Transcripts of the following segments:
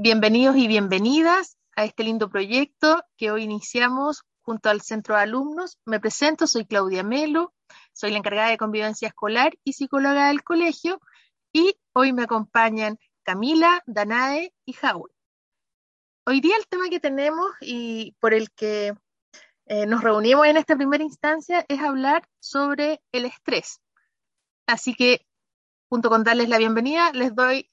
Bienvenidos y bienvenidas a este lindo proyecto que hoy iniciamos junto al Centro de Alumnos. Me presento, soy Claudia Melo, soy la encargada de convivencia escolar y psicóloga del colegio y hoy me acompañan Camila, Danae y Howard. Hoy día el tema que tenemos y por el que eh, nos reunimos en esta primera instancia es hablar sobre el estrés. Así que, junto con darles la bienvenida, les doy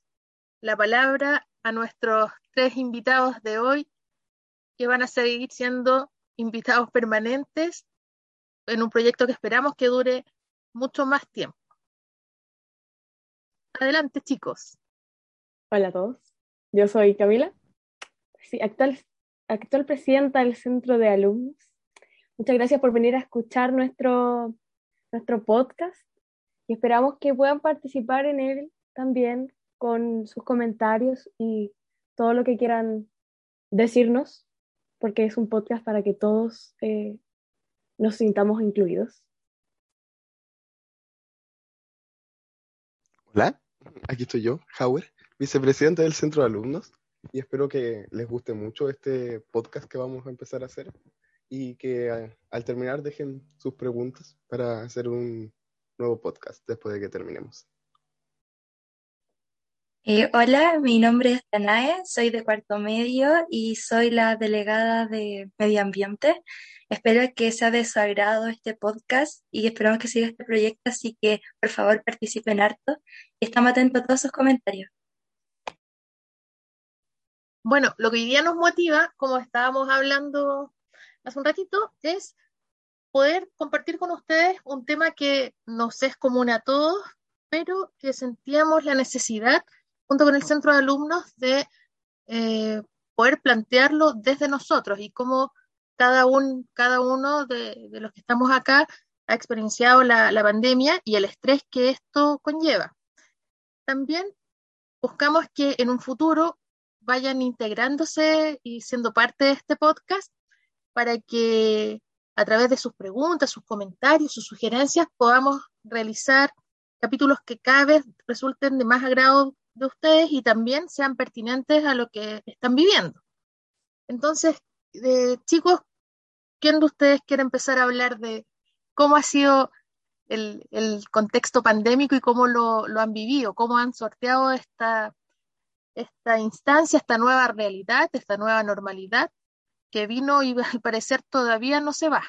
la palabra a nuestros tres invitados de hoy, que van a seguir siendo invitados permanentes en un proyecto que esperamos que dure mucho más tiempo. Adelante, chicos. Hola a todos. Yo soy Camila, actual, actual presidenta del Centro de Alumnos. Muchas gracias por venir a escuchar nuestro, nuestro podcast y esperamos que puedan participar en él también con sus comentarios y todo lo que quieran decirnos, porque es un podcast para que todos eh, nos sintamos incluidos. Hola, aquí estoy yo, Howard, vicepresidente del Centro de Alumnos, y espero que les guste mucho este podcast que vamos a empezar a hacer y que al terminar dejen sus preguntas para hacer un nuevo podcast después de que terminemos. Eh, hola, mi nombre es Danae, soy de cuarto medio y soy la delegada de Medio Ambiente. Espero que sea de este podcast y esperamos que siga este proyecto, así que por favor participen harto y estamos atentos a todos sus comentarios. Bueno, lo que hoy día nos motiva, como estábamos hablando hace un ratito, es poder compartir con ustedes un tema que nos es común a todos, pero que sentíamos la necesidad junto con el centro de alumnos, de eh, poder plantearlo desde nosotros y cómo cada, un, cada uno de, los que estamos acá ha experienciado la, la pandemia y el estrés que esto conlleva. También buscamos que en un futuro vayan integrándose y siendo parte de este podcast para que a través de sus preguntas, sus comentarios, sus sugerencias podamos realizar capítulos que cada vez resulten de más agrado de ustedes y también sean pertinentes a lo que están viviendo. Entonces, chicos, ¿quién de ustedes quiere empezar a hablar de cómo ha sido el, contexto pandémico y cómo lo, han vivido, cómo han sorteado esta, esta instancia, esta nueva realidad, esta nueva normalidad que vino y al parecer todavía no se va?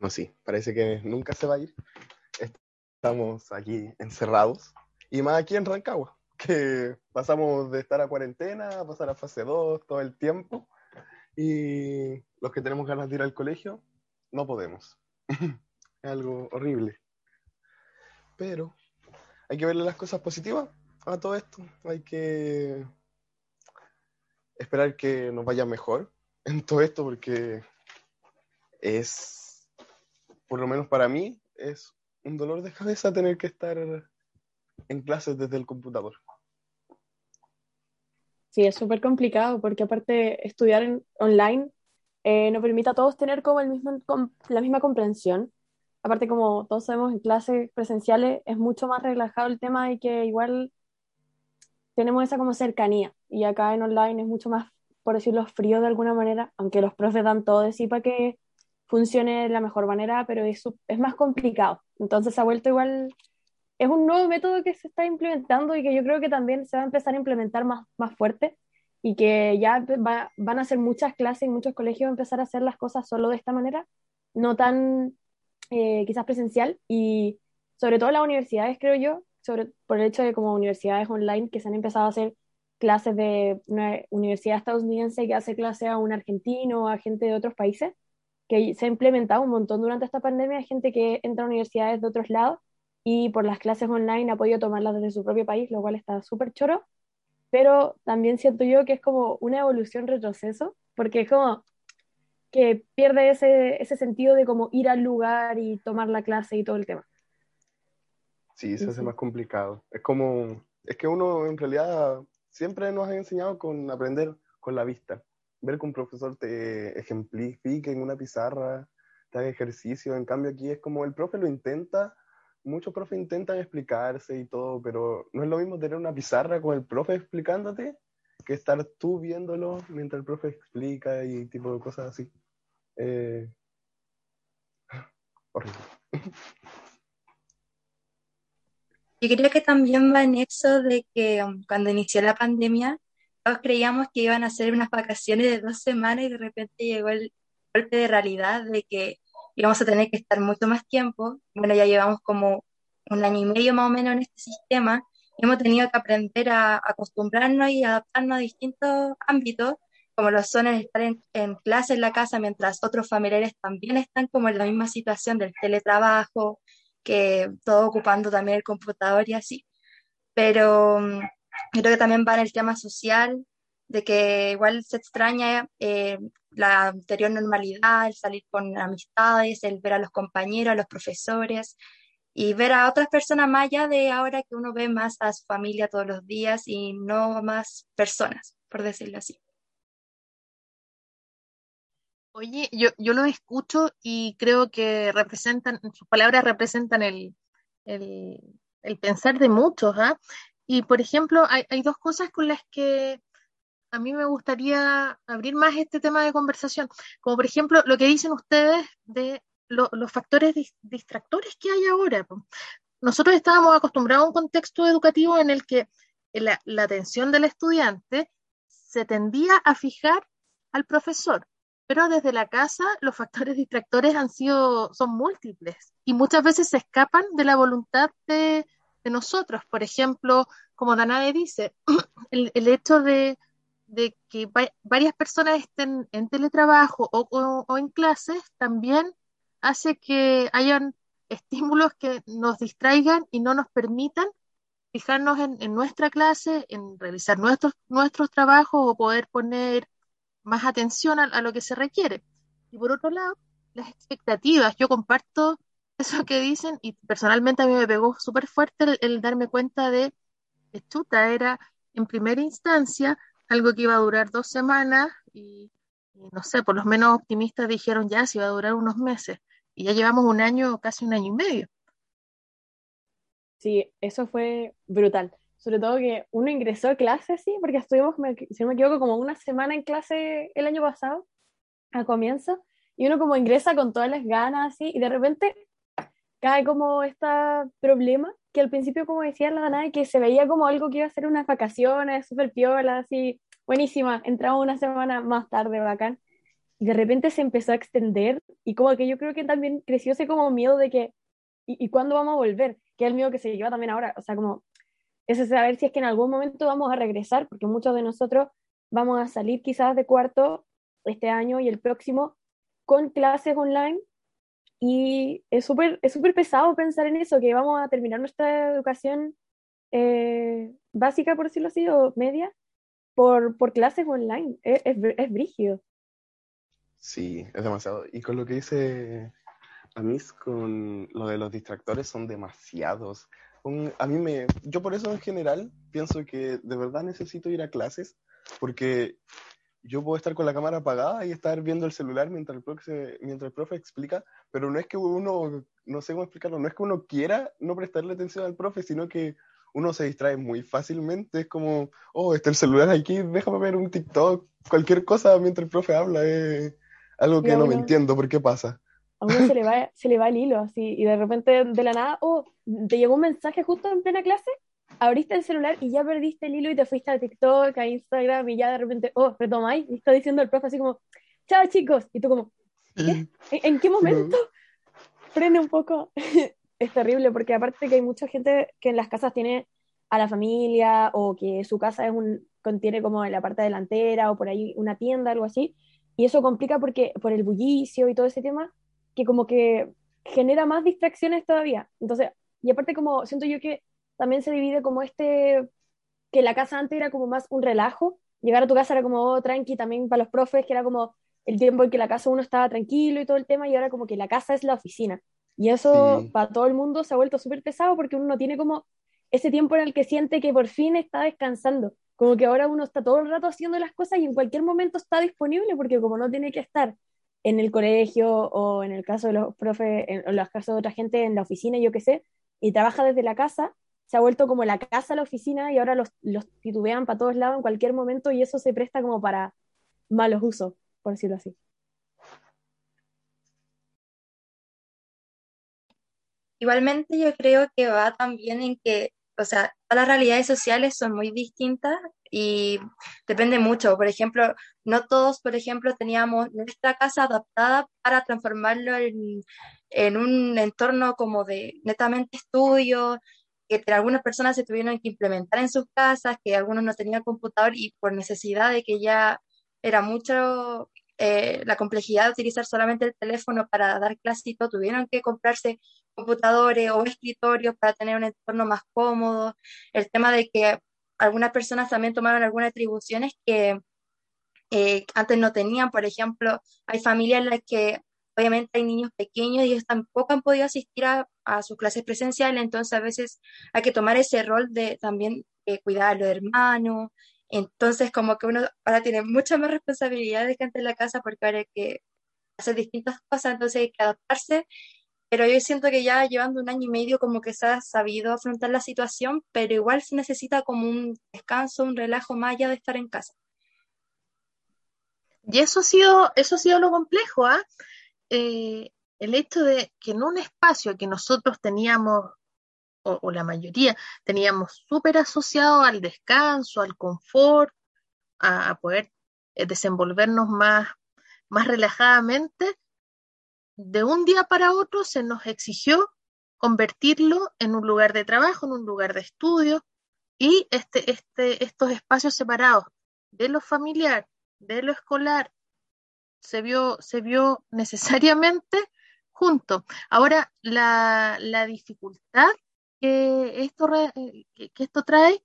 No, sí, parece que nunca se va a ir. Estamos aquí encerrados y más aquí en Rancagua, que pasamos de estar a cuarentena a pasar a fase 2 todo el tiempo. Y los que tenemos ganas de ir al colegio, no podemos. es algo horrible. Pero hay que verle las cosas positivas a todo esto. Hay que esperar que nos vaya mejor en todo esto porque es, por lo menos para mí, es un dolor de cabeza tener que estar en clases desde el computador. Sí, es súper complicado porque aparte estudiar en, online eh, nos permite a todos tener como el mismo, la misma comprensión. Aparte, como todos sabemos, en clases presenciales es mucho más relajado el tema y que igual tenemos esa como cercanía. Y acá en online es mucho más, por decirlo, frío de alguna manera, aunque los profes dan todo de sí para que funcione de la mejor manera, pero es, es más complicado. Entonces se ha vuelto igual es un nuevo método que se está implementando y que yo creo que también se va a empezar a implementar más, más fuerte y que ya van a ser muchas clases y muchos colegios empezar a hacer las cosas solo de esta manera, no tan eh, quizás presencial y sobre todo las universidades, creo yo, sobre, por el hecho de como universidades online que se han empezado a hacer clases de una universidad estadounidense que hace clase a un argentino, a gente de otros países, que se ha implementado un montón durante esta pandemia, gente que entra a universidades de otros lados y por las clases online ha podido tomarlas desde su propio país, lo cual está súper choro, pero también siento yo que es como una evolución retroceso, porque es como que pierde ese, ese sentido de como ir al lugar y tomar la clase y todo el tema. Sí, se hace más complicado. Es como, es que uno en realidad siempre nos ha enseñado con aprender con la vista. Ver que un profesor te ejemplifique en una pizarra, te haga ejercicio. En cambio aquí es como el profe lo intenta, muchos profes intentan explicarse y todo, pero no es lo mismo tener una pizarra con el profe explicándote que estar tú viéndolo mientras el profe explica y tipo de cosas así. Eh, horrible. Yo creo que también va en eso de que um, cuando inició la pandemia, todos creíamos que iban a ser unas vacaciones de dos semanas y de repente llegó el golpe de realidad de que íbamos a tener que estar mucho más tiempo. Bueno, ya llevamos como un año y medio más o menos en este sistema y hemos tenido que aprender a acostumbrarnos y adaptarnos a distintos ámbitos, como lo son el estar en, en clase en la casa mientras otros familiares también están como en la misma situación del teletrabajo, que todo ocupando también el computador y así. Pero mm, creo que también va en el tema social, de que igual se extraña eh, la anterior normalidad, el salir con amistades, el ver a los compañeros, a los profesores y ver a otras personas más allá de ahora que uno ve más a su familia todos los días y no más personas, por decirlo así. Oye, yo, yo los escucho y creo que representan, sus palabras representan el, el, el pensar de muchos, ¿ah? Y por ejemplo, hay, hay dos cosas con las que a mí me gustaría abrir más este tema de conversación, como por ejemplo lo que dicen ustedes de lo, los factores distractores que hay ahora. Nosotros estábamos acostumbrados a un contexto educativo en el que la, atención del estudiante se tendía a fijar al profesor, pero desde la casa los factores distractores han sido, son múltiples y muchas veces se escapan de la voluntad de, de nosotros. Por ejemplo, como Danae dice, el hecho de, de, que va, varias personas estén en teletrabajo o, o, en clases también hace que hayan estímulos que nos distraigan y no nos permitan fijarnos en, en nuestra clase, en realizar nuestros, nuestros trabajos o poder poner más atención a, lo que se requiere. Y por otro lado, las expectativas. Yo comparto eso que dicen y personalmente a mí me pegó súper fuerte el, el, darme cuenta de que chuta era en primera instancia algo que iba a durar dos semanas y, no sé, por los menos optimistas dijeron ya si iba a durar unos meses y ya llevamos un año, casi un año y medio. Sí, eso fue brutal sobre todo que uno ingresó a clase, sí, porque estuvimos, si no me equivoco, como una semana en clase el año pasado, a comienzo, y uno como ingresa con todas las ganas, así, y de repente cae como este problema, que al principio, como decía la Danae, que se veía como algo que iba a ser unas vacaciones, súper piola, así, buenísima, entramos una semana más tarde, bacán, y de repente se empezó a extender, y como que yo creo que también creció ese como miedo de que, ¿y, y cuándo vamos a volver? Que es el miedo que se lleva también ahora, o sea, como es saber si es que en algún momento vamos a regresar, porque muchos de nosotros vamos a salir quizás de cuarto este año y el próximo con clases online y es súper es súper pesado pensar en eso, que vamos a terminar nuestra educación eh, básica, por decirlo así, o media, por, por clases online. Es, es, es brígido. Sí, es demasiado. Y con lo que dice Amis, con lo de los distractores, son demasiados a mí me, yo por eso en general pienso que de verdad necesito ir a clases, porque yo puedo estar con la cámara apagada y estar viendo el celular mientras el profe, mientras el profe explica, pero no es que uno, no sé cómo explicarlo, no es que uno quiera no prestarle atención al profe, sino que uno se distrae muy fácilmente, es como, oh, está el celular aquí, déjame ver un TikTok, cualquier cosa mientras el profe habla, es algo que no me entiendo por qué pasa a uno se le va, se le va el hilo así, y de repente de la nada, oh, te llegó un mensaje justo en plena clase, abriste el celular y ya perdiste el hilo y te fuiste a TikTok, a Instagram, y ya de repente, oh, retomáis, y está diciendo el profe así como, chao chicos, y tú como, ¿qué? ¿En, qué momento? Frene un poco. es terrible, porque aparte que hay mucha gente que en las casas tiene a la familia, o que su casa es un, contiene como en la parte delantera, o por ahí una tienda, algo así, y eso complica porque por el bullicio y todo ese tema, que como que genera más distracciones todavía. Entonces, y aparte como siento yo que también se divide como este, que la casa antes era como más un relajo, llegar a tu casa era como oh, tranqui también para los profes, que era como el tiempo en que la casa uno estaba tranquilo y todo el tema, y ahora como que la casa es la oficina. Y eso sí. para todo el mundo se ha vuelto súper pesado porque uno no tiene como ese tiempo en el que siente que por fin está descansando. Como que ahora uno está todo el rato haciendo las cosas y en cualquier momento está disponible porque como no tiene que estar en el colegio o en el caso de los profes, en, en los casos de otra gente en la oficina, yo qué sé, y trabaja desde la casa, se ha vuelto como la casa la oficina y ahora los, los titubean para todos lados en cualquier momento y eso se presta como para malos usos, por decirlo así. Igualmente yo creo que va también en que, o sea, todas las realidades sociales son muy distintas y depende mucho. Por ejemplo, no todos, por ejemplo, teníamos nuestra casa adaptada para transformarlo en, en un entorno como de netamente estudio, que algunas personas se tuvieron que implementar en sus casas, que algunos no tenían computador y por necesidad de que ya era mucho eh, la complejidad de utilizar solamente el teléfono para dar clases todo, tuvieron que comprarse computadores o escritorios para tener un entorno más cómodo. El tema de que algunas personas también tomaron algunas atribuciones que eh, antes no tenían. Por ejemplo, hay familias en las que obviamente hay niños pequeños y ellos tampoco han podido asistir a, sus clases presenciales, entonces a veces hay que tomar ese rol de también eh, cuidar a los hermanos. Entonces, como que uno ahora tiene mucha más responsabilidades que antes en la casa porque ahora hay que hacer distintas cosas, entonces hay que adaptarse pero yo siento que ya llevando un año y medio como que se ha sabido afrontar la situación, pero igual se necesita como un descanso, un relajo más allá de estar en casa. Y eso ha sido, eso ha sido lo complejo, ¿ah? ¿eh? el hecho de que en un espacio que nosotros teníamos, o, la mayoría, teníamos súper asociado al descanso, al confort, a, poder eh, desenvolvernos más, más relajadamente, de un día para otro se nos exigió convertirlo en un lugar de trabajo, en un lugar de estudio, y este, este, estos espacios separados de lo familiar, de lo escolar, se vio, se vio necesariamente junto. Ahora, la, la dificultad que esto, que, esto trae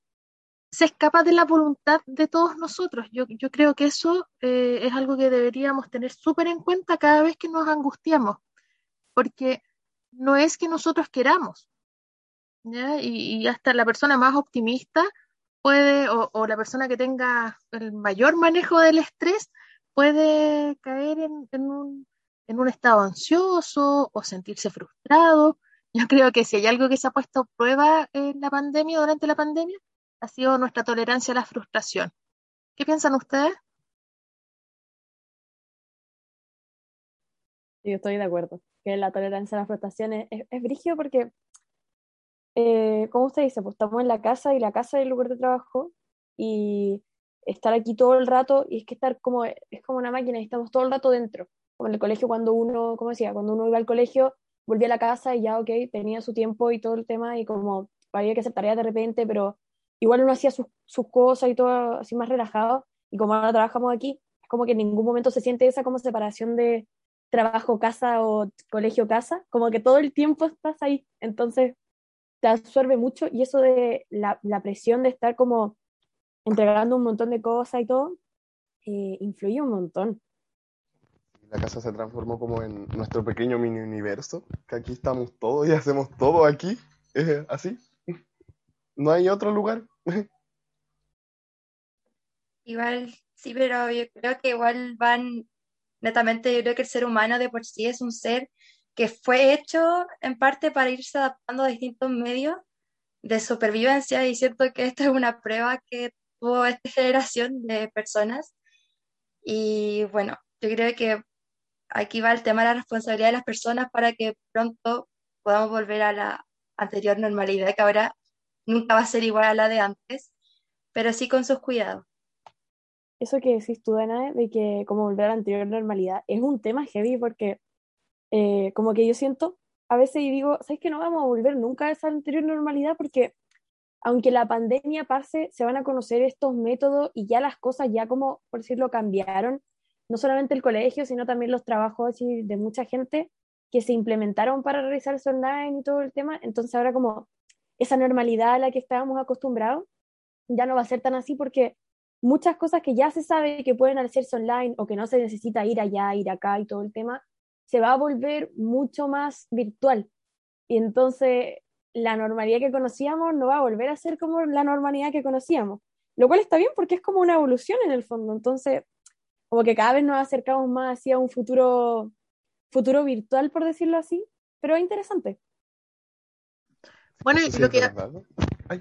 se escapa de la voluntad de todos nosotros. Yo, yo creo que eso eh, es algo que deberíamos tener súper en cuenta cada vez que nos angustiamos, porque no es que nosotros queramos, Y, hasta la persona más optimista puede, o, la persona que tenga el mayor manejo del estrés, puede caer en, un, en un estado ansioso o sentirse frustrado. Yo creo que si hay algo que se ha puesto a prueba en la pandemia, durante la pandemia, ha sido nuestra tolerancia a la frustración. ¿Qué piensan ustedes? Yo estoy de acuerdo, que la tolerancia a la frustración es, es, porque, eh, como usted dice, pues estamos en la casa y la casa es el lugar de trabajo y estar aquí todo el rato y es que estar como, es como una máquina y estamos todo el rato dentro. Como en el colegio cuando uno, como decía, cuando uno iba al colegio, volvía a la casa y ya, ok, tenía su tiempo y todo el tema y como había que hacer de repente, pero igual uno hacía sus, cosas y todo así más relajado, y como ahora trabajamos aquí, es como que en ningún momento se siente esa como separación de trabajo-casa o colegio-casa, como que todo el tiempo estás ahí, entonces te absorbe mucho y eso de la, presión de estar como entregando un montón de cosas y todo, eh, influye un montón. La casa se transformó como en nuestro pequeño mini universo, que aquí estamos todos y hacemos todo aquí, es así. No hay otro lugar. Igual, sí, pero yo creo que igual van, netamente, yo creo que el ser humano de por sí es un ser que fue hecho en parte para irse adaptando a distintos medios de supervivencia y siento que esta es una prueba que tuvo esta generación de personas. Y bueno, yo creo que aquí va el tema de la responsabilidad de las personas para que pronto podamos volver a la anterior normalidad que ahora nunca va a ser igual a la de antes, pero sí con sus cuidados. Eso que decís tú, Dana, de que como volver a la anterior normalidad, es un tema heavy porque eh, como que yo siento a veces y digo, ¿sabes que no vamos a volver nunca a esa anterior normalidad? Porque aunque la pandemia pase, se van a conocer estos métodos y ya las cosas ya como, por decirlo, cambiaron. No solamente el colegio, sino también los trabajos de mucha gente que se implementaron para realizarse online y todo el tema. Entonces ahora como esa normalidad a la que estábamos acostumbrados ya no va a ser tan así porque muchas cosas que ya se sabe que pueden hacerse online o que no se necesita ir allá, ir acá y todo el tema, se va a volver mucho más virtual. Y entonces la normalidad que conocíamos no va a volver a ser como la normalidad que conocíamos. Lo cual está bien porque es como una evolución en el fondo. Entonces, como que cada vez nos acercamos más hacia un futuro, futuro virtual, por decirlo así, pero es interesante. Bueno, sí lo que,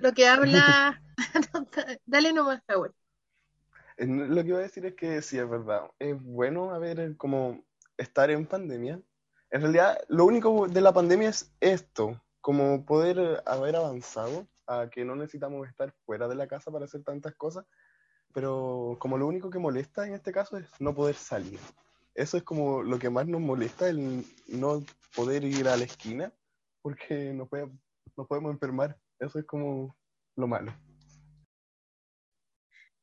lo que habla... Dale nomás. Eh, Lo que iba a decir es que sí, es verdad. Es bueno haber eh, como estar en pandemia. En realidad, lo único de la pandemia es esto, como poder haber avanzado a que no necesitamos estar fuera de la casa para hacer tantas cosas, pero como lo único que molesta en este caso es no poder salir. Eso es como lo que más nos molesta, el no poder ir a la esquina, porque nos, puede- nos podemos enfermar. Eso es como lo malo.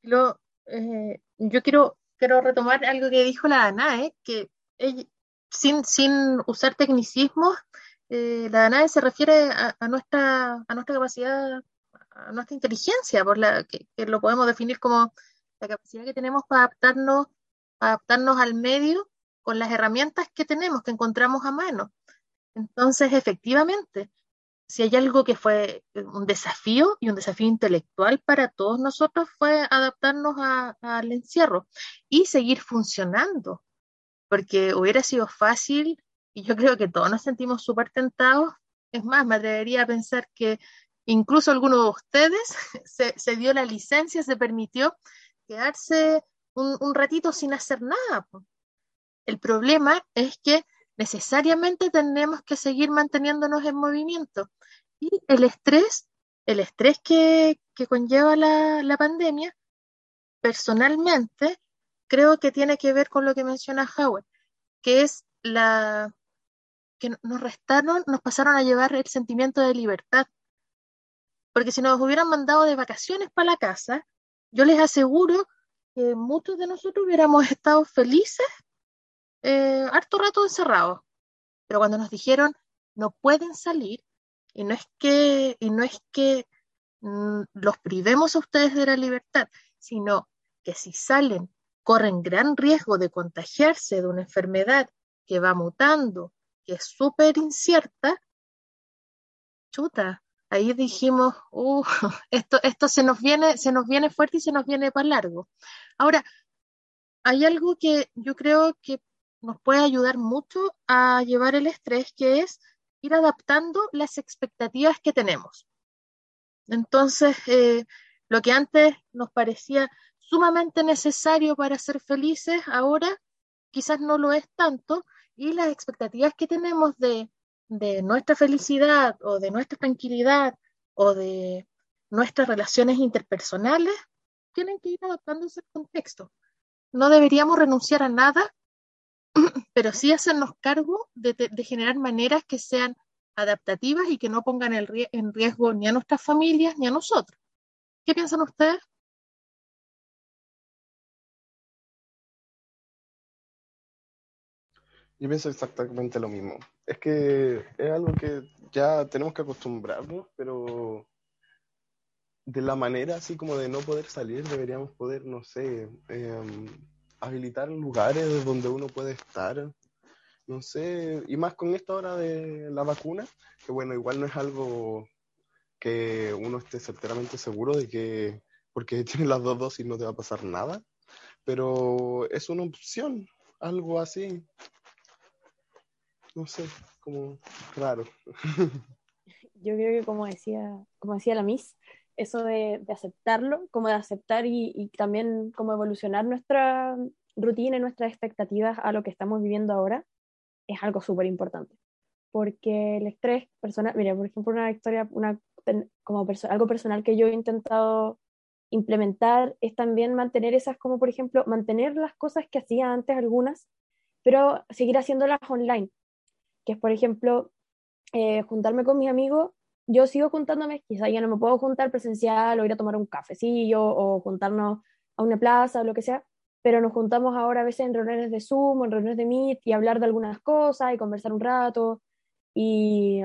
Lo, eh, yo quiero, quiero retomar algo que dijo la Danae, que ella- sin, sin usar tecnicismos, eh, la Danae se refiere a nuestra, a nuestra capacidad, a nuestra inteligencia, por la que, lo podemos definir como la capacidad que tenemos para adaptarnos, adaptarnos al medio con las herramientas que tenemos, que encontramos a mano. Entonces, efectivamente, si hay algo que fue un desafío y un desafío intelectual para todos nosotros fue adaptarnos al encierro y seguir funcionando, porque hubiera sido fácil y yo creo que todos nos sentimos súper tentados. Es más, me atrevería a pensar que incluso alguno de ustedes se, se dio la licencia, se permitió quedarse un, ratito sin hacer nada. El problema es que necesariamente tenemos que seguir manteniéndonos en movimiento. Y el estrés, el estrés que, que conlleva la, la pandemia, personalmente, creo que tiene que ver con lo que menciona Howard, que es la que nos restaron, nos pasaron a llevar el sentimiento de libertad. Porque si nos hubieran mandado de vacaciones para la casa, yo les aseguro que muchos de nosotros hubiéramos estado felices eh, harto rato encerrados. Pero cuando nos dijeron no pueden salir, y no es que, y no es que mm, los privemos a ustedes de la libertad, sino que si salen corren gran riesgo de contagiarse de una enfermedad que va mutando, que es súper incierta, chuta, ahí dijimos, uh, esto, esto se nos viene, se nos viene fuerte y se nos viene para largo. Ahora, hay algo que yo creo que nos puede ayudar mucho a llevar el estrés, que es ir adaptando las expectativas que tenemos. Entonces, eh, lo que antes nos parecía sumamente necesario para ser felices, ahora quizás no lo es tanto, y las expectativas que tenemos de, de nuestra felicidad o de nuestra tranquilidad o de nuestras relaciones interpersonales tienen que ir adaptándose al contexto. No deberíamos renunciar a nada, pero sí hacernos cargo de, generar maneras que sean adaptativas y que no pongan el en riesgo ni a nuestras familias ni a nosotros. ¿Qué piensan ustedes? Yo pienso exactamente lo mismo. Es que es algo que ya tenemos que acostumbrarnos, pero de la manera así como de no poder salir, deberíamos poder, no sé, em, habilitar lugares donde uno puede estar, no sé, y más con esta hora de la vacuna, que bueno, igual no es algo que uno esté certeramente seguro de que porque tienes las dos dosis no te va a pasar nada, pero es una opción, algo así, no sé, como raro. Yo creo que como decía, como decía la Miss, eso de, de aceptarlo, como de aceptar y, y también como evolucionar nuestra rutina y nuestras expectativas a lo que estamos viviendo ahora, es algo súper importante. Porque el estrés personal, mira, por ejemplo, una historia, una, como perso algo personal que yo he intentado implementar es también mantener esas, como por ejemplo, mantener las cosas que hacía antes algunas, pero seguir haciéndolas online. Que es, por ejemplo, eh, juntarme con mis amigos, yo sigo juntándome, quizá ya no me puedo juntar presencial o ir a tomar un cafecillo o juntarnos a una plaza o lo que sea, pero nos juntamos ahora a veces en reuniones de Zoom en reuniones de Meet y hablar de algunas cosas y conversar un rato. Y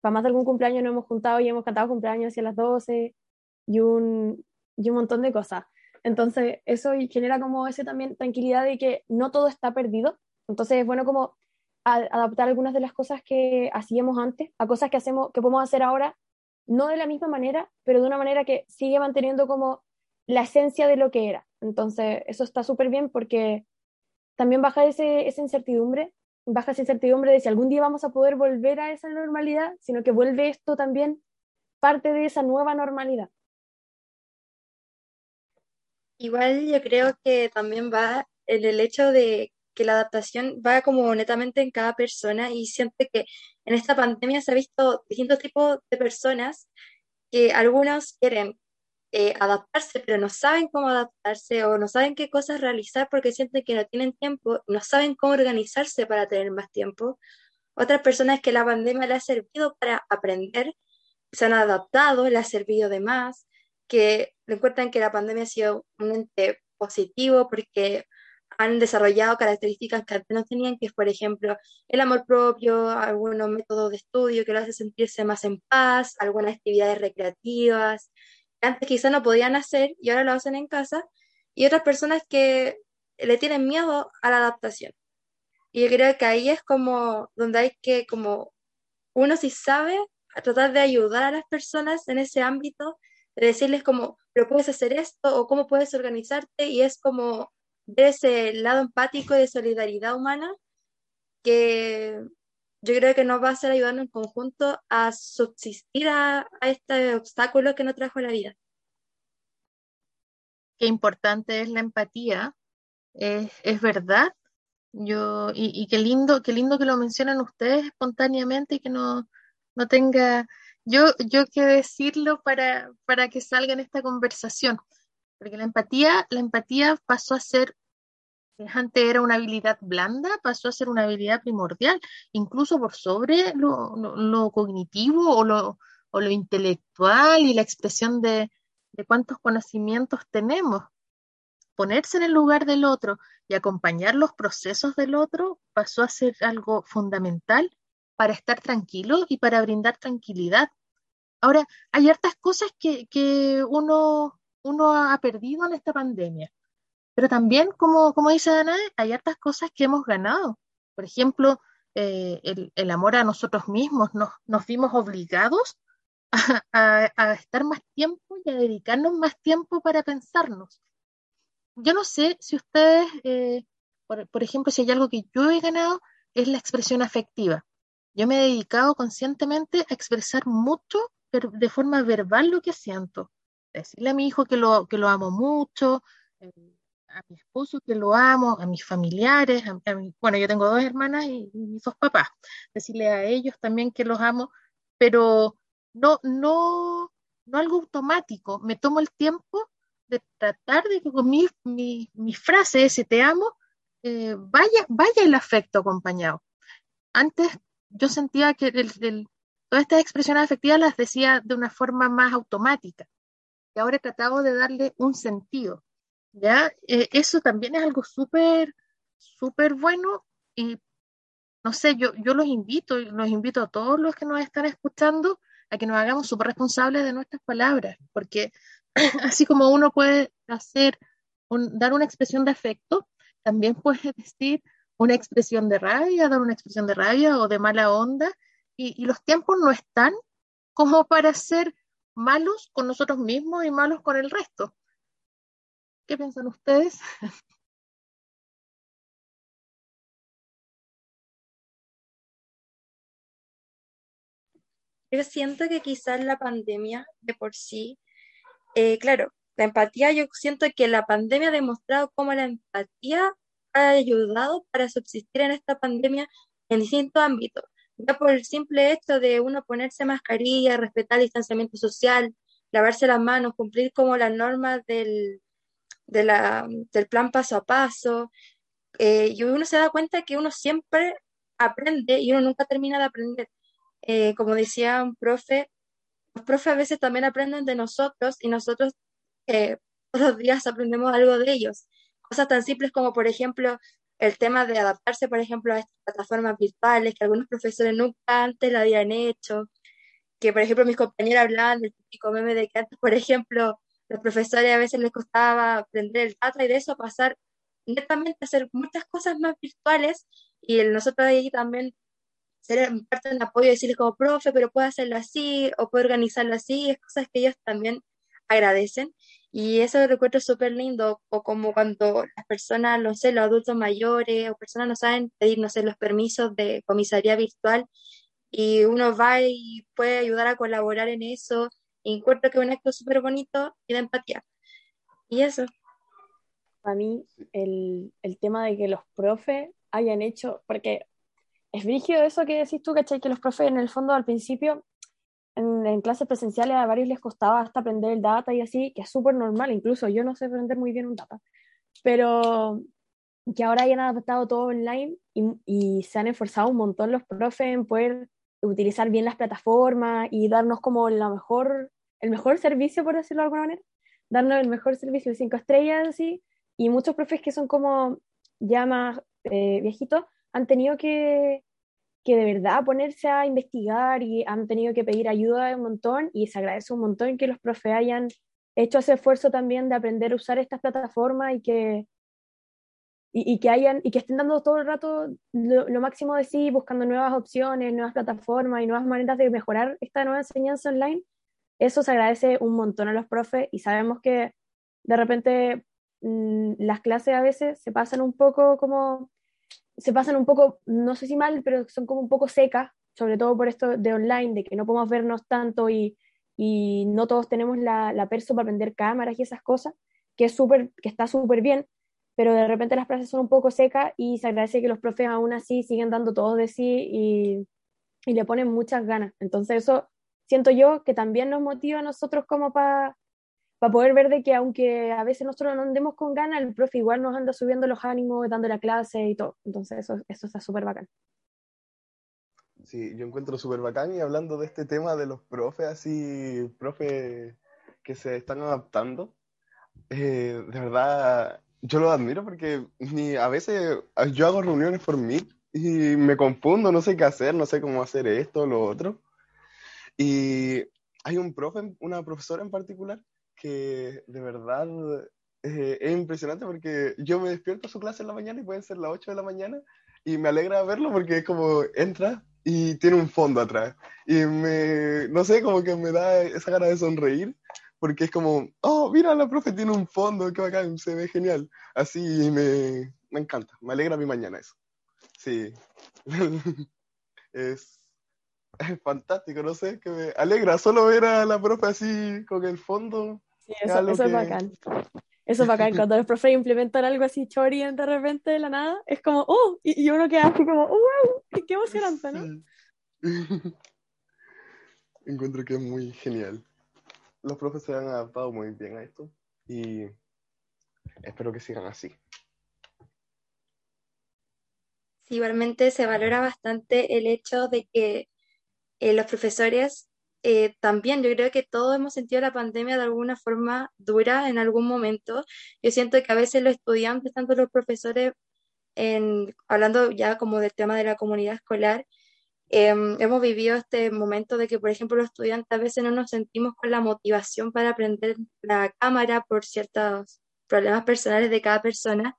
para más de algún cumpleaños nos hemos juntado y hemos cantado cumpleaños hacia las 12 y un, y un montón de cosas. Entonces, eso genera como ese también tranquilidad de que no todo está perdido. Entonces, es bueno como adaptar algunas de las cosas que hacíamos antes a cosas que hacemos, que podemos hacer ahora, no de la misma manera, pero de una manera que sigue manteniendo como la esencia de lo que era. Entonces, eso está súper bien porque también baja ese, esa incertidumbre, baja esa incertidumbre de si algún día vamos a poder volver a esa normalidad, sino que vuelve esto también parte de esa nueva normalidad. Igual yo creo que también va en el hecho de que la adaptación va como netamente en cada persona y siento que en esta pandemia se ha visto distintos tipos de personas que algunos quieren eh, adaptarse, pero no saben cómo adaptarse o no saben qué cosas realizar porque sienten que no tienen tiempo, no saben cómo organizarse para tener más tiempo. Otras personas que la pandemia le ha servido para aprender, se han adaptado, le ha servido de más, que encuentran que la pandemia ha sido un ente positivo porque han desarrollado características que antes no tenían, que es, por ejemplo, el amor propio, algunos métodos de estudio que lo hace sentirse más en paz, algunas actividades recreativas, que antes quizás no podían hacer y ahora lo hacen en casa, y otras personas que le tienen miedo a la adaptación. Y yo creo que ahí es como donde hay que, como uno si sabe, tratar de ayudar a las personas en ese ámbito, de decirles como, pero puedes hacer esto o cómo puedes organizarte, y es como de ese lado empático y de solidaridad humana que yo creo que nos va a hacer ayudando en conjunto a subsistir a, este obstáculo que nos trajo la vida. Qué importante es la empatía, es, verdad. Yo, y, qué lindo, qué lindo que lo mencionan ustedes espontáneamente y que no, no tenga yo, yo que decirlo para, para que salga en esta conversación. Porque la empatía, la empatía pasó a ser, antes era una habilidad blanda, pasó a ser una habilidad primordial, incluso por sobre lo, cognitivo o lo, o lo intelectual y la expresión de, de cuántos conocimientos tenemos. Ponerse en el lugar del otro y acompañar los procesos del otro pasó a ser algo fundamental para estar tranquilo y para brindar tranquilidad. Ahora, hay hartas cosas que, que uno uno ha perdido en esta pandemia. Pero también, como, como dice Danae, hay hartas cosas que hemos ganado. Por ejemplo, eh, el, amor a nosotros mismos. Nos, nos vimos obligados a, estar más tiempo y a dedicarnos más tiempo para pensarnos. Yo no sé si ustedes, eh, por, por ejemplo, si hay algo que yo he ganado, es la expresión afectiva. Yo me he dedicado conscientemente a expresar mucho, pero de forma verbal, lo que siento decirle a mi hijo que lo, que lo amo mucho, eh, a mi esposo que lo amo, a mis familiares, bueno, yo tengo dos hermanas y, mis dos papás, decirle a ellos también que los amo, pero no, no, no algo automático, me tomo el tiempo de tratar de que con mi, mi, mi frase, ese te amo, eh, vaya, vaya el afecto acompañado. Antes yo sentía que todas estas expresiones afectivas las decía de una forma más automática y ahora he tratado de darle un sentido. ¿Ya? Eh, eso también es algo súper, bueno y no sé, yo, yo los invito, los invito a todos los que nos están escuchando a que nos hagamos súper responsables de nuestras palabras, porque así como uno puede hacer, dar una expresión de afecto, también puede decir una expresión de rabia, dar una expresión de rabia o de mala onda, y los tiempos no están como para ser malos con nosotros mismos y malos con el resto. ¿Qué piensan ustedes? Yo siento que quizás la pandemia de por sí, eh, claro, la empatía, yo siento que la pandemia ha demostrado cómo la empatía ha ayudado para subsistir en esta pandemia en distintos ámbitos ya por el simple hecho de uno ponerse mascarilla, respetar el distanciamiento social, lavarse las manos, cumplir como las normas del, del plan paso a paso, eh, y uno se da cuenta que uno siempre aprende y uno nunca termina de aprender. Eh, como decía un profe, los profes a veces también aprenden de nosotros y nosotros eh, todos los días aprendemos algo de ellos. Cosas tan simples como, por ejemplo, el tema de adaptarse, por ejemplo, a estas plataformas virtuales que algunos profesores nunca antes la habían hecho, que por ejemplo mis compañeros hablaban del típico meme de que antes, por ejemplo, los profesores a veces les costaba aprender el data y de eso pasar netamente a hacer muchas cosas más virtuales y nosotros ahí también ser parte de un apoyo decirles como profe, pero puede hacerlo así o puede organizarlo así, es cosas que ellos también agradecen y eso lo recuerdo súper lindo, o como cuando las personas, no sé, los adultos mayores o personas no saben pedir, no sé, los permisos de comisaría virtual y uno va y puede ayudar a colaborar en eso. Y encuentro que es un acto súper bonito y de empatía. Y eso. Para mí, el, el tema de que los profes hayan hecho, porque es brígido eso que decís tú, ¿cachai? Que los profes en el fondo al principio, en, clases presenciales a varios les costaba hasta aprender el data y así, que es súper normal, incluso yo no sé aprender muy bien un data, pero que ahora hayan adaptado todo online y, y se han esforzado un montón los profes en poder utilizar bien las plataformas y darnos como la mejor, el mejor servicio, por decirlo de alguna manera, darnos el mejor servicio de cinco estrellas, así, y muchos profes que son como ya más eh, viejitos han tenido que, que de verdad ponerse a investigar y han tenido que pedir ayuda un montón. Y se agradece un montón que los profes hayan hecho ese esfuerzo también de aprender a usar estas plataformas y que, y, que hayan y que estén dando todo el rato lo, máximo de sí, buscando nuevas opciones, nuevas plataformas y nuevas maneras de mejorar esta nueva enseñanza online, eso se agradece un montón a los profes y sabemos que de repente mmm, las clases a veces se pasan un poco como, se pasan un poco, no sé si mal, pero son como un poco secas, sobre todo por esto de online, de que no podemos vernos tanto y, y no todos tenemos la, la perso para aprender cámaras y esas cosas, que, es super, que está súper bien, pero de repente las clases son un poco secas y se agradece que los profes aún así siguen dando todo de sí y, y le ponen muchas ganas. Entonces eso siento yo que también nos motiva a nosotros como para pa poder ver de que aunque a veces nosotros no andemos con ganas, el profe igual nos anda subiendo los ánimos, dando la clase y todo. Entonces eso, eso está súper bacán. Sí, yo encuentro súper bacán y hablando de este tema de los profes, así, profes que se están adaptando, eh, de verdad yo lo admiro porque ni, a veces yo hago reuniones por mí y me confundo, no sé qué hacer, no sé cómo hacer esto o lo otro. Y hay un profe, una profesora en particular, que de verdad eh, es impresionante porque yo me despierto a su clase en la mañana y pueden ser las 8 de la mañana y me alegra verlo porque es como entra y tiene un fondo atrás. Y me, no sé, como que me da esa gana de sonreír porque es como, oh, mira, la profe tiene un fondo, qué bacán, se ve genial. Así me, me encanta, me alegra mi mañana eso. Sí, es, es, fantástico, no sé, que me alegra solo ver a la profe así con el fondo. Sí, eso, es, eso que... es bacán. Eso es bacán, cuando los profes implementan algo así chori de repente de la nada, es como, oh, y, y uno queda así como, oh, wow, qué emocionante, ¿no? Encuentro que es muy genial los profes se han adaptado muy bien a esto y espero que sigan así. Sí, igualmente se valora bastante el hecho de que eh, los profesores eh, también, yo creo que todos hemos sentido la pandemia de alguna forma dura en algún momento. Yo siento que a veces los estudiantes, tanto los profesores, hablando ya como del tema de la comunidad escolar, eh, hemos vivido este momento de que, por ejemplo, los estudiantes a veces no nos sentimos con la motivación para aprender la cámara por ciertos problemas personales de cada persona.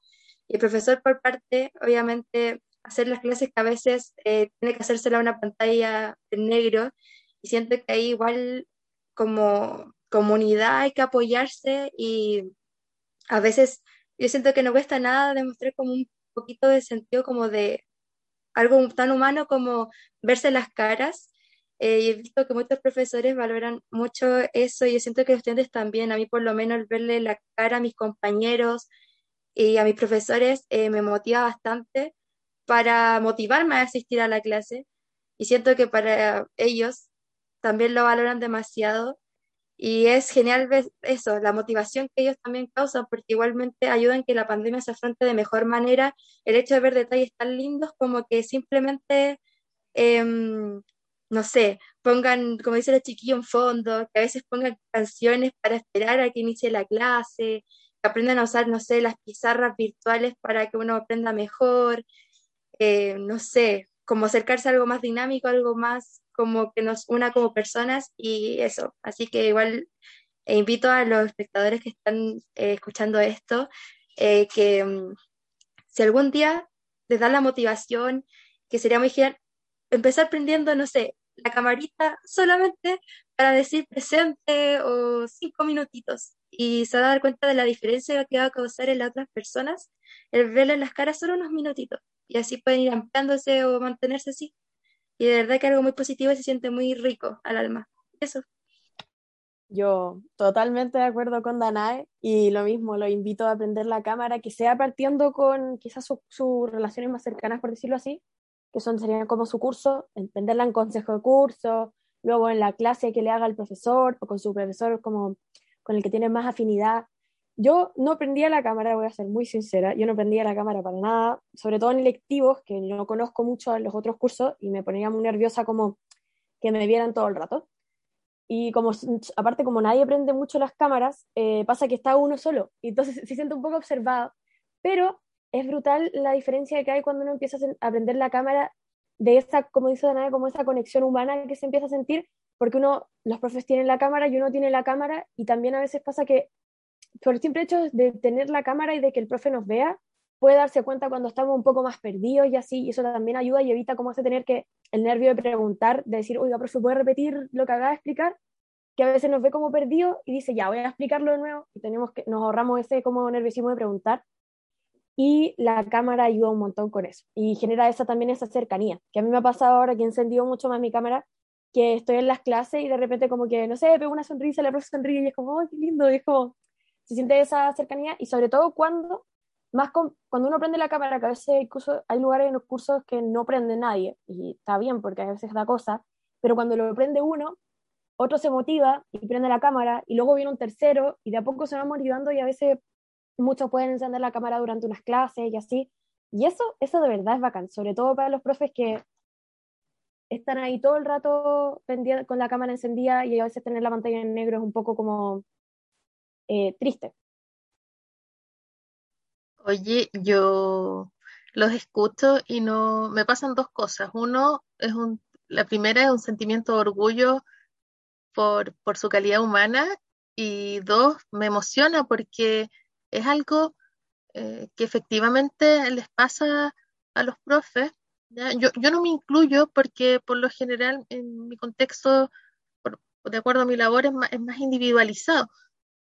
Y el profesor, por parte, obviamente, hacer las clases que a veces eh, tiene que hacérsela a una pantalla en negro. Y siento que ahí igual como comunidad hay que apoyarse y a veces yo siento que no cuesta nada demostrar como un poquito de sentido como de algo tan humano como verse las caras. Eh, y he visto que muchos profesores valoran mucho eso y yo siento que los estudiantes también, a mí por lo menos verle la cara a mis compañeros y a mis profesores eh, me motiva bastante para motivarme a asistir a la clase y siento que para ellos también lo valoran demasiado y es genial ver eso, la motivación que ellos también causan, porque igualmente ayudan que la pandemia se afronte de mejor manera. El hecho de ver detalles tan lindos como que simplemente, eh, no sé, pongan, como dice la chiquilla, un fondo, que a veces pongan canciones para esperar a que inicie la clase, que aprendan a usar, no sé, las pizarras virtuales para que uno aprenda mejor, eh, no sé, como acercarse a algo más dinámico, algo más como que nos una como personas y eso. Así que igual eh, invito a los espectadores que están eh, escuchando esto eh, que um, si algún día les da la motivación, que sería muy genial, empezar prendiendo, no sé, la camarita solamente para decir presente o cinco minutitos y se va a dar cuenta de la diferencia que va a causar en las otras personas el verle las caras solo unos minutitos y así pueden ir ampliándose o mantenerse así y de verdad que algo muy positivo y se siente muy rico al alma. Eso. Yo totalmente de acuerdo con Danae y lo mismo, lo invito a aprender la cámara, que sea partiendo con quizás sus relaciones más cercanas, por decirlo así, que son serían como su curso, entenderla en consejo de curso, luego en la clase que le haga el profesor o con su profesor como con el que tiene más afinidad. Yo no prendía la cámara, voy a ser muy sincera, yo no prendía la cámara para nada, sobre todo en electivos, que no conozco mucho en los otros cursos y me ponía muy nerviosa como que me vieran todo el rato. Y como, aparte, como nadie prende mucho las cámaras, eh, pasa que está uno solo. Y entonces se siente un poco observado. Pero es brutal la diferencia que hay cuando uno empieza a prender la cámara de esa, como dice Danae, como esa conexión humana que se empieza a sentir, porque uno, los profes tienen la cámara y uno tiene la cámara, y también a veces pasa que por el simple hecho de tener la cámara y de que el profe nos vea, puede darse cuenta cuando estamos un poco más perdidos y así, y eso también ayuda y evita cómo hace tener que el nervio de preguntar, de decir, oiga, profe, ¿puede repetir lo que acaba de explicar? Que a veces nos ve como perdido y dice, ya, voy a explicarlo de nuevo, y tenemos que, nos ahorramos ese como nerviosismo de preguntar, y la cámara ayuda un montón con eso, y genera esa también esa cercanía, que a mí me ha pasado ahora que he encendido mucho más mi cámara, que estoy en las clases y de repente como que, no sé, pego una sonrisa, la profe sonríe y es como, ¡ay, qué lindo! Y es como, se siente esa cercanía y sobre todo cuando, más cuando uno prende la cámara, que a veces hay, hay lugares en los cursos que no prende nadie y está bien porque a veces da cosa, pero cuando lo prende uno, otro se motiva y prende la cámara y luego viene un tercero y de a poco se van motivando y a veces muchos pueden encender la cámara durante unas clases y así. Y eso, eso de verdad es bacán, sobre todo para los profes que están ahí todo el rato con la cámara encendida y a veces tener la pantalla en negro es un poco como eh, triste. Oye, yo los escucho y no me pasan dos cosas. Uno es un, la primera es un sentimiento de orgullo por, por su calidad humana y dos, me emociona porque es algo eh, que efectivamente les pasa a los profes. Yo, yo no me incluyo porque por lo general en mi contexto, de acuerdo a mi labor, es es más individualizado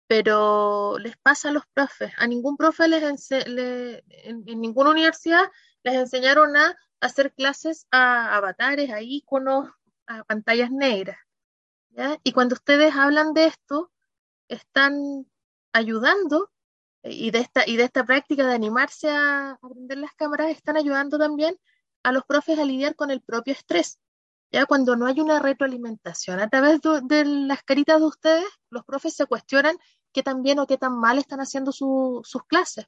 pero les pasa a los profes. A ningún profe les en, ninguna universidad les enseñaron a hacer clases a avatares, a iconos, a pantallas negras. Y cuando ustedes hablan de esto, están ayudando y de esta, y de esta práctica de animarse a, aprender las cámaras, están ayudando también a los profes a lidiar con el propio estrés. Ya cuando no hay una retroalimentación a través de, las caritas de ustedes, los profes se cuestionan qué tan bien o qué tan mal están haciendo sus clases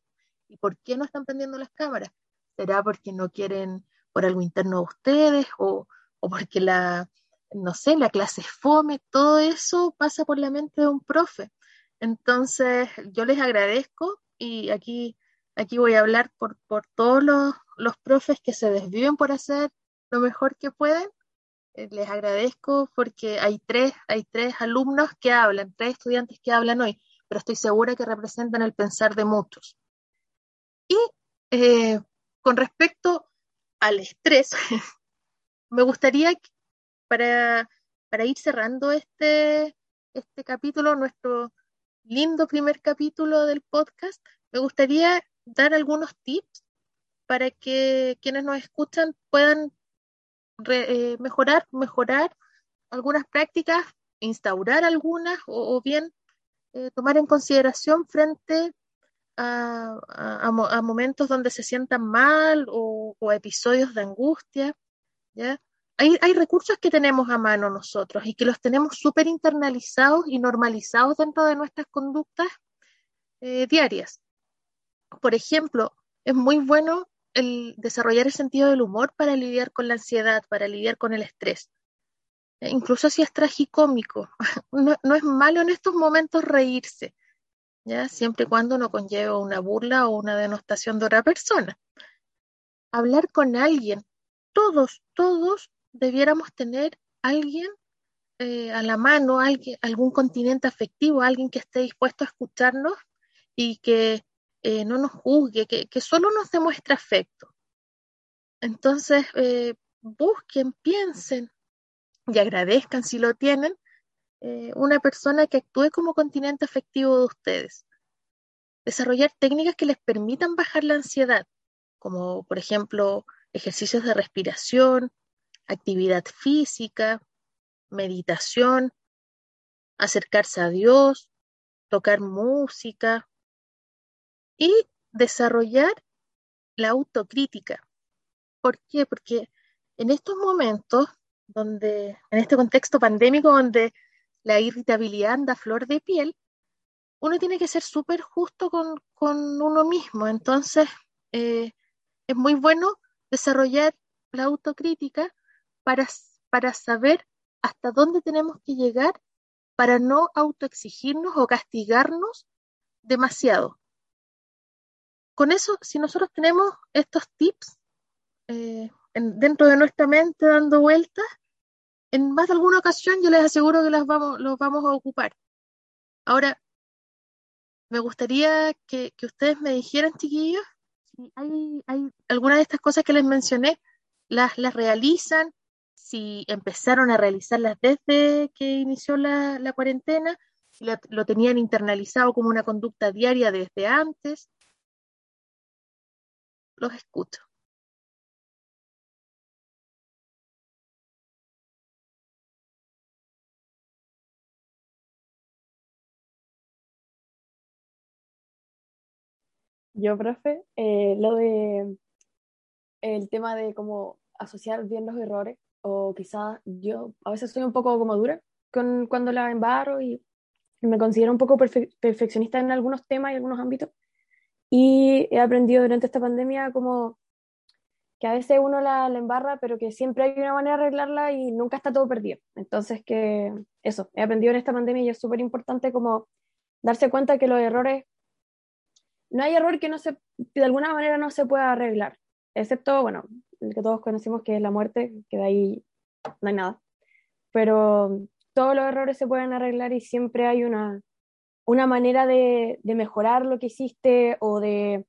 y por qué no están prendiendo las cámaras. ¿Será porque no quieren por algo interno de ustedes o, o porque la, no sé, la clase es fome? Todo eso pasa por la mente de un profe. Entonces, yo les agradezco y aquí, aquí voy a hablar por, por todos los, los profes que se desviven por hacer lo mejor que pueden les agradezco porque hay tres, hay tres alumnos que hablan, tres estudiantes que hablan hoy, pero estoy segura que representan el pensar de muchos. Y eh, con respecto al estrés, me gustaría, para, para ir cerrando este, este capítulo, nuestro lindo primer capítulo del podcast, me gustaría dar algunos tips para que quienes nos escuchan puedan eh, mejorar, mejorar algunas prácticas, instaurar algunas o, bien eh, tomar en consideración frente a, momentos donde se sientan mal o, episodios de angustia. ¿ya? Hay, hay, recursos que tenemos a mano nosotros y que los tenemos súper internalizados y normalizados dentro de nuestras conductas eh, diarias. Por ejemplo, es muy bueno el desarrollar el sentido del humor para lidiar con la ansiedad, para lidiar con el estrés. E incluso si es tragicómico, no, no es malo en estos momentos reírse, ¿ya? siempre y cuando no conlleve una burla o una denostación de otra persona. Hablar con alguien, todos, todos debiéramos tener alguien eh, a la mano, alguien, algún continente afectivo, alguien que esté dispuesto a escucharnos y que eh, no nos juzgue, que, solo nos demuestre afecto. Entonces, eh, busquen, piensen y agradezcan si lo tienen eh, una persona que actúe como continente afectivo de ustedes. Desarrollar técnicas que les permitan bajar la ansiedad, como por ejemplo ejercicios de respiración, actividad física, meditación, acercarse a Dios, tocar música y desarrollar la autocrítica. ¿Por qué? Porque en estos momentos, donde, en este contexto pandémico donde la irritabilidad anda flor de piel, uno tiene que ser súper justo con, uno mismo. Entonces, eh, es muy bueno desarrollar la autocrítica para, para saber hasta dónde tenemos que llegar para no autoexigirnos o castigarnos demasiado. Con eso, si nosotros tenemos estos tips eh, dentro de nuestra mente dando vueltas, en más de alguna ocasión yo les aseguro que las vamos, los vamos a ocupar. Ahora, me gustaría que, ustedes me dijeran, chiquillos, si hay, alguna de estas cosas que les mencioné, las, las realizan, si empezaron a realizarlas desde que inició la, cuarentena, si lo, tenían internalizado como una conducta diaria desde antes. Los escucho. Yo, profe, eh, lo de el tema de cómo asociar bien los errores, o quizás yo a veces soy un poco como dura con, cuando la embarro y me considero un poco perfeccionista en algunos temas y algunos ámbitos. Y he aprendido durante esta pandemia como que a veces uno la, la, embarra, pero que siempre hay una manera de arreglarla y nunca está todo perdido. Entonces, que eso, he aprendido en esta pandemia y es súper importante como darse cuenta que los errores, no hay error que no se, de alguna manera no se pueda arreglar, excepto, bueno, el que todos conocemos que es la muerte, que de ahí no hay nada. Pero todos los errores se pueden arreglar y siempre hay una, una manera de, de mejorar lo que hiciste o de,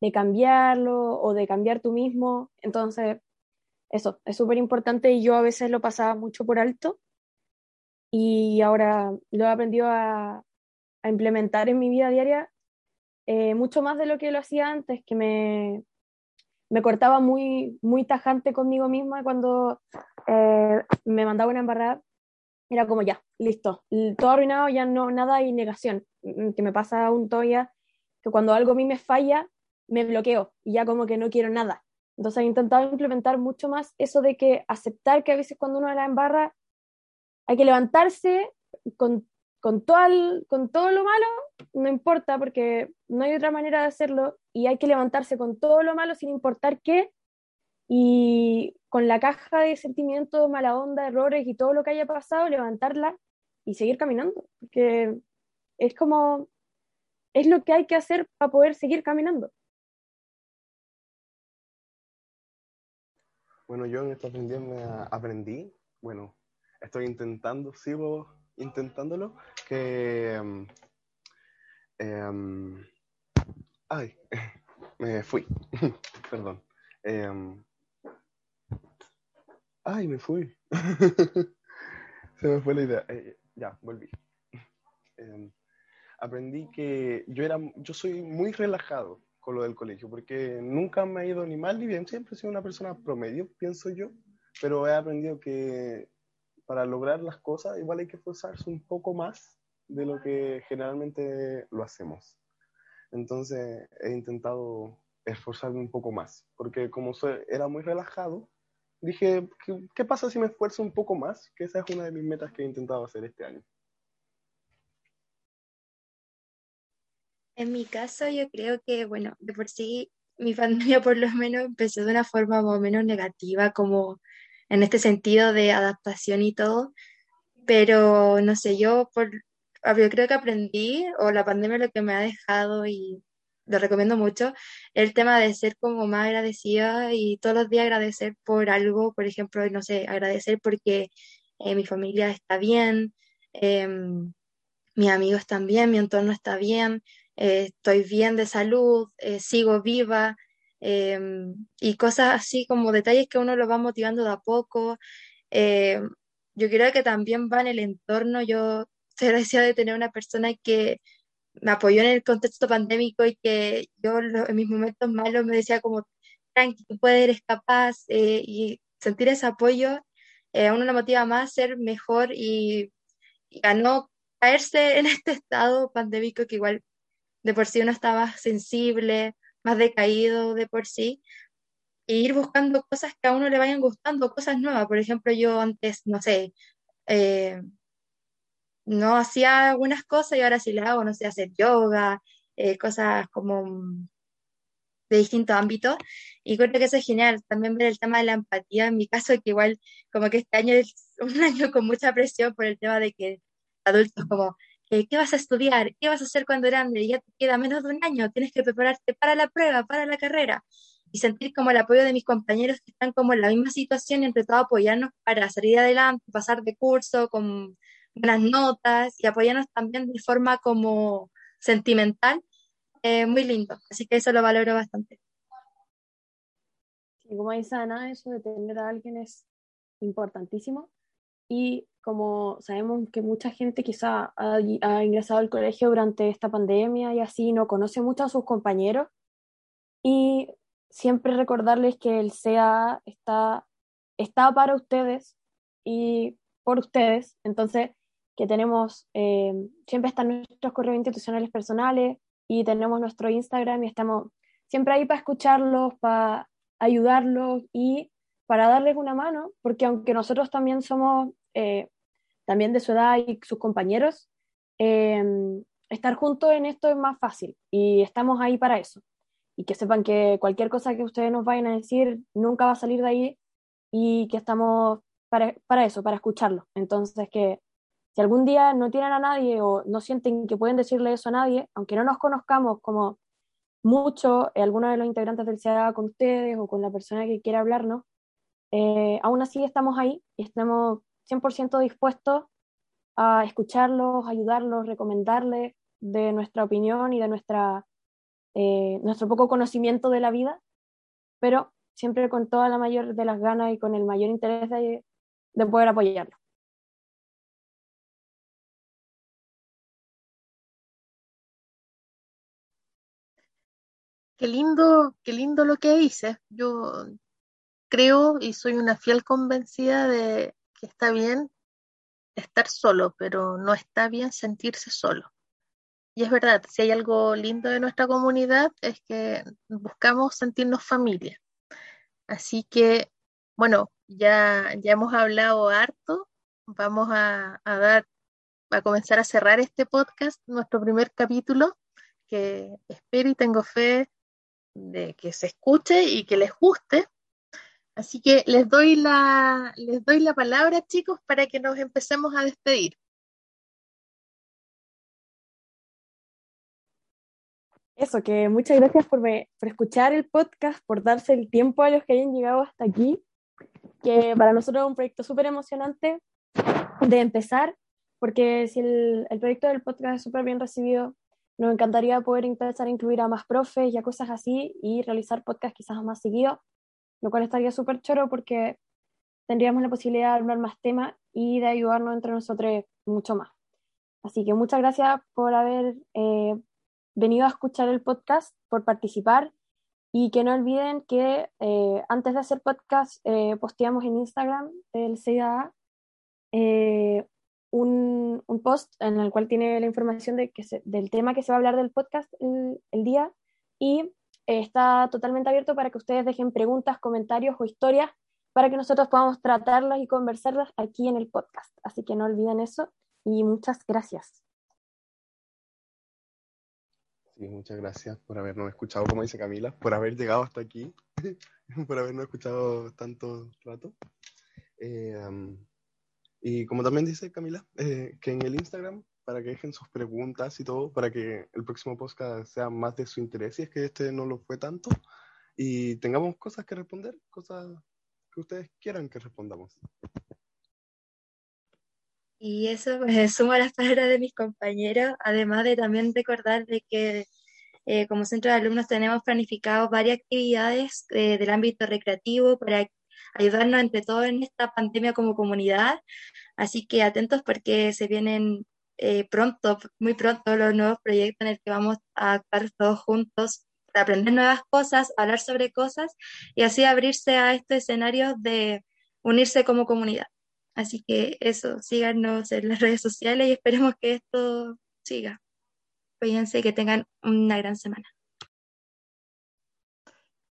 de, cambiarlo o de cambiar tú mismo. Entonces, eso es súper importante y yo a veces lo pasaba mucho por alto y ahora lo he aprendido a, implementar en mi vida diaria eh, mucho más de lo que lo hacía antes, que me, me cortaba muy, muy tajante conmigo misma cuando eh, me mandaba una embarrada. Era como ya, listo, todo arruinado, ya no, nada y negación. Mm, que me pasa un todavía que cuando algo a mí me falla, me bloqueo y ya como que no quiero nada. Entonces he intentado implementar mucho más eso de que aceptar que a veces cuando uno la embarra hay que levantarse con con todo, con todo lo malo, no importa porque no hay otra manera de hacerlo y hay que levantarse con todo lo malo sin importar qué y con la caja de sentimientos, mala onda, errores y todo lo que haya pasado, levantarla y seguir caminando, porque es como, es lo que hay que hacer para poder seguir caminando. Bueno, yo en esta pandemia aprendí, bueno, estoy intentando, sigo intentándolo que... Em, em, ay, me fui, perdón. Em, ay, me fui. Se me fue la idea. Eh, ya, volví. aprendí que yo era, yo soy muy relajado con lo del colegio, porque nunca me ha ido ni mal ni bien, siempre he sido una persona promedio, pienso yo, pero he aprendido que para lograr las cosas igual hay que esforzarse un poco más de lo que generalmente lo hacemos. Entonces he intentado esforzarme un poco más, porque como soy, era muy relajado, dije, ¿qué, pasa si me esfuerzo un poco más? Que esa es una de mis metas que he intentado hacer este año. En mi caso, yo creo que, bueno, de por sí, mi familia por lo menos empezó de una forma más o menos negativa, como en este sentido de adaptación y todo, pero no sé, yo, por, yo creo que aprendí, o la pandemia lo que me ha dejado y lo recomiendo mucho, el tema de ser como más agradecida y todos los días agradecer por algo, por ejemplo, no sé, agradecer porque eh, mi familia está bien, em, mis amigos están bien, mi entorno está bien, eh, estoy bien de salud, eh, sigo viva, Em, y cosas así como detalles que uno lo va motivando de a poco. Em, yo creo que también va en el entorno. Yo estoy agradecida de tener una persona que me apoyó en el contexto pandémico y que yo en mis momentos malos me decía como, tranqui, tú puedes, eres capaz, eh, y sentir ese apoyo eh, a uno lo motiva más a ser mejor y, y a no caerse en este estado pandémico que igual de por sí uno estaba sensible, más decaído de por sí, e ir buscando cosas que a uno le vayan gustando, cosas nuevas. Por ejemplo, yo antes, no sé, eh, no hacía algunas cosas y ahora sí las hago, no sé, hacer yoga, eh, cosas como de distintos ámbitos. Y creo que eso es genial. También ver el tema de la empatía, en mi caso, que igual como que este año es un año con mucha presión por el tema de que adultos como, eh, ¿qué vas a estudiar? ¿Qué vas a hacer cuando grande? Ya te queda menos de un año, tienes que prepararte para la prueba, para la carrera. Y sentir como el apoyo de mis compañeros que están como en la misma situación y entre todo apoyarnos para salir adelante, pasar de curso con buenas notas y apoyarnos también de forma como sentimental, eh, muy lindo. Así que eso lo valoro bastante. Y como dice Ana, eso de tener a alguien es importantísimo. Y como sabemos que mucha gente quizá ha, ha, ingresado al colegio durante esta pandemia y así no conoce mucho a sus compañeros y siempre recordarles que el CA está, está para ustedes y por ustedes, entonces que tenemos, eh, siempre están nuestros correos institucionales personales y tenemos nuestro Instagram y estamos siempre ahí para escucharlos, para ayudarlos y para darles una mano, porque aunque nosotros también somos eh, también de su edad y sus compañeros, eh, estar juntos en esto es más fácil y estamos ahí para eso. Y que sepan que cualquier cosa que ustedes nos vayan a decir nunca va a salir de ahí y que estamos para, para eso, para escucharlo. Entonces, que si algún día no tienen a nadie o no sienten que pueden decirle eso a nadie, aunque no nos conozcamos como mucho, eh, alguno de los integrantes del CEA con ustedes o con la persona que quiera hablarnos, eh, aún así estamos ahí y estamos 100% dispuestos a escucharlos, ayudarlos, recomendarles de nuestra opinión y de nuestra, eh, nuestro poco conocimiento de la vida, pero siempre con toda la mayor de las ganas y con el mayor interés de, de poder apoyarlos. Qué lindo, qué lindo lo que dices. Yo creo y soy una fiel convencida de que está bien estar solo, pero no está bien sentirse solo. Y es verdad, si hay algo lindo de nuestra comunidad es que buscamos sentirnos familia. Así que, bueno, ya, ya hemos hablado harto. Vamos a, a dar, a comenzar a cerrar este podcast, nuestro primer capítulo, que espero y tengo fe de que se escuche y que les guste. Así que les doy la, les doy la palabra, chicos, para que nos empecemos a despedir. Eso, que muchas gracias por, me, por escuchar el podcast, por darse el tiempo a los que hayan llegado hasta aquí, que para nosotros es un proyecto súper emocionante de empezar, porque si el, el proyecto del podcast es súper bien recibido, nos encantaría poder empezar a incluir a más profes y a cosas así y realizar podcast quizás más seguido, lo cual estaría súper choro porque tendríamos la posibilidad de hablar más temas y de ayudarnos entre nosotros mucho más. Así que muchas gracias por haber eh, venido a escuchar el podcast, por participar y que no olviden que eh, antes de hacer podcast eh, posteamos en Instagram del CIDA un, un, post en el cual tiene la información del tema que se va a hablar del podcast el, día y eh, está totalmente abierto para que ustedes dejen preguntas, comentarios o historias para que nosotros podamos tratarlas y conversarlas aquí en el podcast. Así que no olviden eso y muchas gracias. Muchas gracias por habernos escuchado, como dice Camila, por haber llegado hasta aquí, por habernos escuchado tanto rato. Eh, y como también dice Camila, eh, que en el Instagram, para que dejen sus preguntas y todo, para que el próximo podcast sea más de su interés, y es que este no lo fue tanto, y tengamos cosas que responder, cosas que ustedes quieran que respondamos. Y eso pues sumo a las palabras de mis compañeros, además de también recordar de que eh, como centro de alumnos tenemos planificado varias actividades eh, del ámbito recreativo para ayudarnos entre todos en esta pandemia como comunidad. Así que atentos porque se vienen eh, pronto, muy pronto, los nuevos proyectos en el que vamos a actuar todos juntos para aprender nuevas cosas, hablar sobre cosas y así abrirse a estos escenarios de unirse como comunidad. Así que eso, síganos en las redes sociales y esperemos que esto siga. Cuídense, que tengan una gran semana.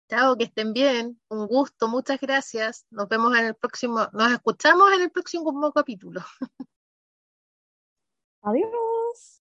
Chao, que estén bien. Un gusto, muchas gracias. Nos vemos en el próximo, nos escuchamos en el próximo capítulo. Adiós.